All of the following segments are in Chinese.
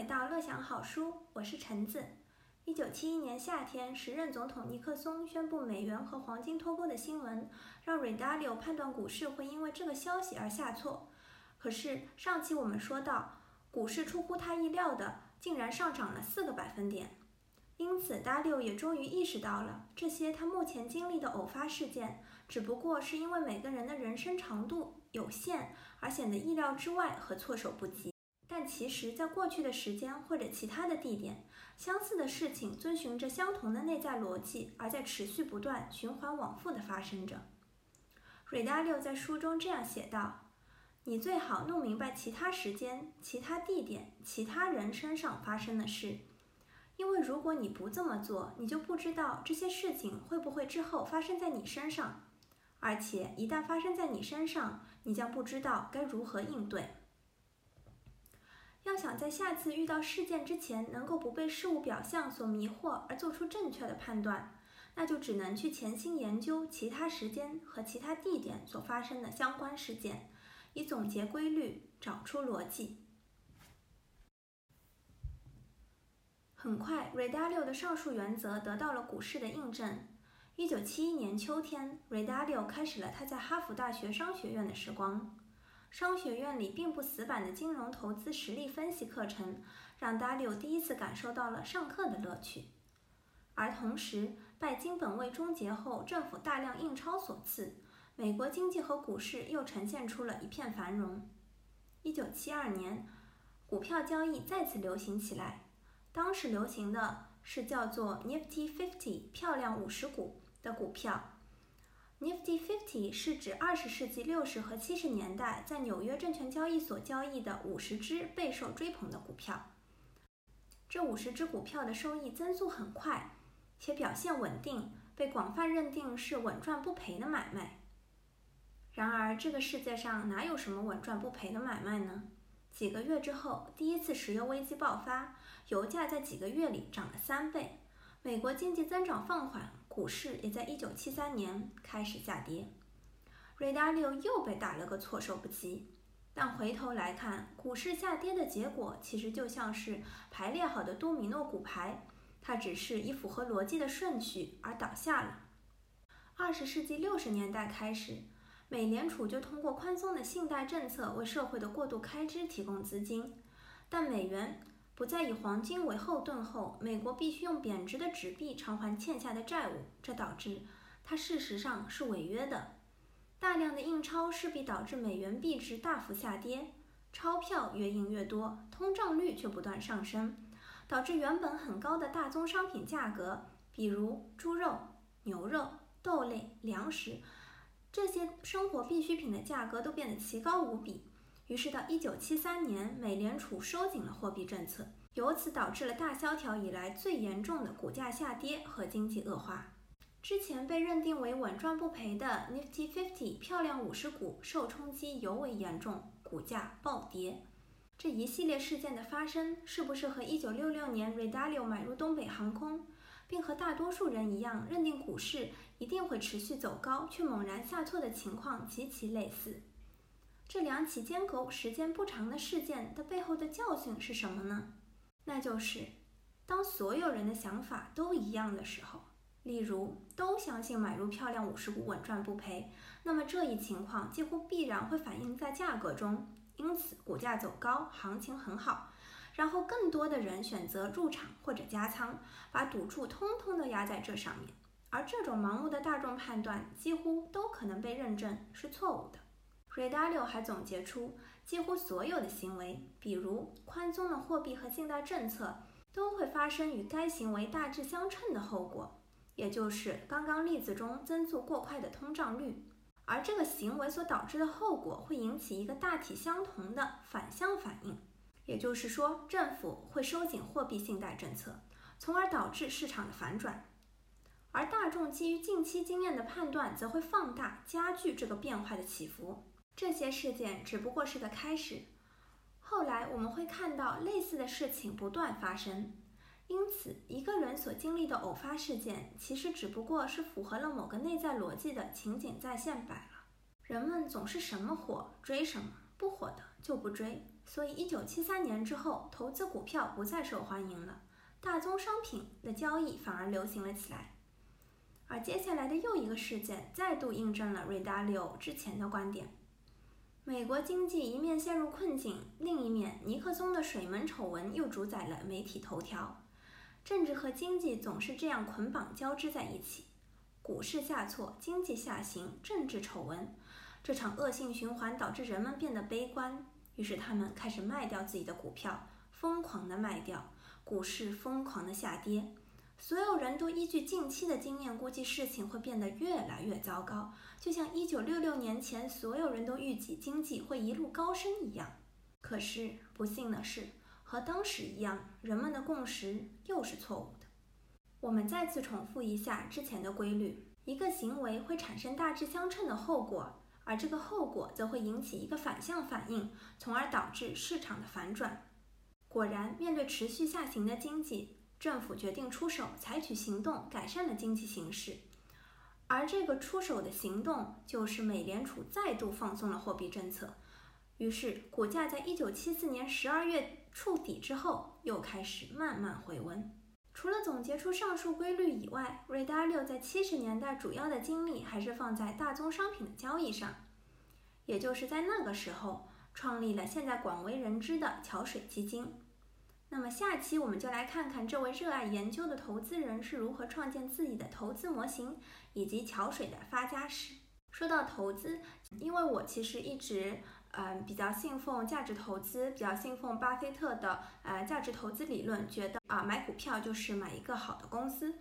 回到乐享好书，我是橙子。一九七一年夏天，时任总统尼克松宣布美元和黄金脱钩的新闻，让瑞达利欧判断股市会因为这个消息而下挫。可是上期我们说到，股市出乎他意料的，竟然上涨了四个百分点。因此，达利欧也终于意识到了，这些他目前经历的偶发事件，只不过是因为每个人的人生长度有限而显得意料之外和措手不及。但其实，在过去的时间或者其他的地点，相似的事情遵循着相同的内在逻辑，而在持续不断、循环往复地发生着。瑞达六在书中这样写道：“你最好弄明白其他时间、其他地点、其他人身上发生的事，因为如果你不这么做，你就不知道这些事情会不会之后发生在你身上，而且一旦发生在你身上，你将不知道该如何应对。”要想在下次遇到事件之前能够不被事物表象所迷惑而做出正确的判断，那就只能去潜心研究其他时间和其他地点所发生的相关事件，以总结规律，找出逻辑。很快，瑞达六的上述原则得到了股市的印证。一九七一年秋天，瑞达六开始了他在哈佛大学商学院的时光。商学院里并不死板的金融投资实例分析课程，让达里欧第一次感受到了上课的乐趣。而同时，拜金本位终结后政府大量印钞所赐，美国经济和股市又呈现出了一片繁荣。一九七二年，股票交易再次流行起来，当时流行的是叫做 Nifty Fifty 漂亮五十股的股票。Nifty Fifty 是指二十世纪六十和七十年代在纽约证券交易所交易的五十只备受追捧的股票。这五十只股票的收益增速很快，且表现稳定，被广泛认定是稳赚不赔的买卖。然而，这个世界上哪有什么稳赚不赔的买卖呢？几个月之后，第一次石油危机爆发，油价在几个月里涨了三倍，美国经济增长放缓。股市也在1973年开始下跌，瑞达利欧又被打了个措手不及。但回头来看，股市下跌的结果其实就像是排列好的多米诺骨牌，它只是以符合逻辑的顺序而倒下了。二十世纪六十年代开始，美联储就通过宽松的信贷政策为社会的过度开支提供资金，但美元。不再以黄金为后盾后，美国必须用贬值的纸币偿还欠下的债务，这导致它事实上是违约的。大量的印钞势必导致美元币值大幅下跌，钞票越印越多，通胀率却不断上升，导致原本很高的大宗商品价格，比如猪肉、牛肉、豆类、粮食这些生活必需品的价格都变得奇高无比。于是到一九七三年，美联储收紧了货币政策，由此导致了大萧条以来最严重的股价下跌和经济恶化。之前被认定为稳赚不赔的 Nifty Fifty 漂亮五十股受冲击尤为严重，股价暴跌。这一系列事件的发生，是不是和一九六六年 r e d a l i o 买入东北航空，并和大多数人一样认定股市一定会持续走高却猛然下挫的情况极其类似？这两起间隔时间不长的事件的背后的教训是什么呢？那就是，当所有人的想法都一样的时候，例如都相信买入漂亮五十股稳赚不赔，那么这一情况几乎必然会反映在价格中，因此股价走高，行情很好。然后更多的人选择入场或者加仓，把赌注通通都压在这上面。而这种盲目的大众判断，几乎都可能被认证是错误的。瑞达六还总结出，几乎所有的行为，比如宽松的货币和信贷政策，都会发生与该行为大致相称的后果，也就是刚刚例子中增速过快的通胀率。而这个行为所导致的后果，会引起一个大体相同的反向反应，也就是说，政府会收紧货币信贷政策，从而导致市场的反转。而大众基于近期经验的判断，则会放大加剧这个变化的起伏。这些事件只不过是个开始，后来我们会看到类似的事情不断发生。因此，一个人所经历的偶发事件，其实只不过是符合了某个内在逻辑的情景再现罢了。人们总是什么火追什么，不火的就不追，所以一九七三年之后，投资股票不再受欢迎了，大宗商品的交易反而流行了起来。而接下来的又一个事件，再度印证了瑞达利欧之前的观点：美国经济一面陷入困境，另一面尼克松的水门丑闻又主宰了媒体头条。政治和经济总是这样捆绑交织在一起，股市下挫，经济下行，政治丑闻，这场恶性循环导致人们变得悲观，于是他们开始卖掉自己的股票，疯狂的卖掉，股市疯狂的下跌。所有人都依据近期的经验估计事情会变得越来越糟糕，就像一九六六年前所有人都预计经济会一路高升一样。可是不幸的是，和当时一样，人们的共识又是错误的。我们再次重复一下之前的规律：一个行为会产生大致相称的后果，而这个后果则会引起一个反向反应，从而导致市场的反转。果然，面对持续下行的经济，政府决定出手，采取行动改善了经济形势，而这个出手的行动就是美联储再度放松了货币政策。于是，股价在一九七四年十二月触底之后，又开始慢慢回温。除了总结出上述规律以外，瑞达六在七十年代主要的精力还是放在大宗商品的交易上，也就是在那个时候创立了现在广为人知的桥水基金。那么下期我们就来看看这位热爱研究的投资人是如何创建自己的投资模型，以及桥水的发家史。说到投资，因为我其实一直嗯比较信奉价值投资，比较信奉巴菲特的呃价值投资理论，觉得啊买股票就是买一个好的公司，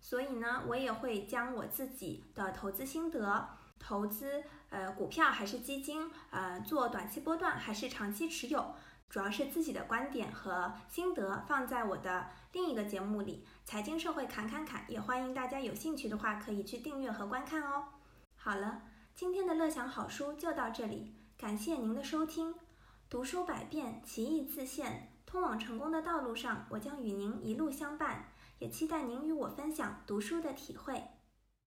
所以呢我也会将我自己的投资心得，投资呃股票还是基金，呃做短期波段还是长期持有。主要是自己的观点和心得放在我的另一个节目里，《财经社会侃侃侃》，也欢迎大家有兴趣的话可以去订阅和观看哦。好了，今天的乐享好书就到这里，感谢您的收听。读书百遍，其义自现，通往成功的道路上，我将与您一路相伴，也期待您与我分享读书的体会。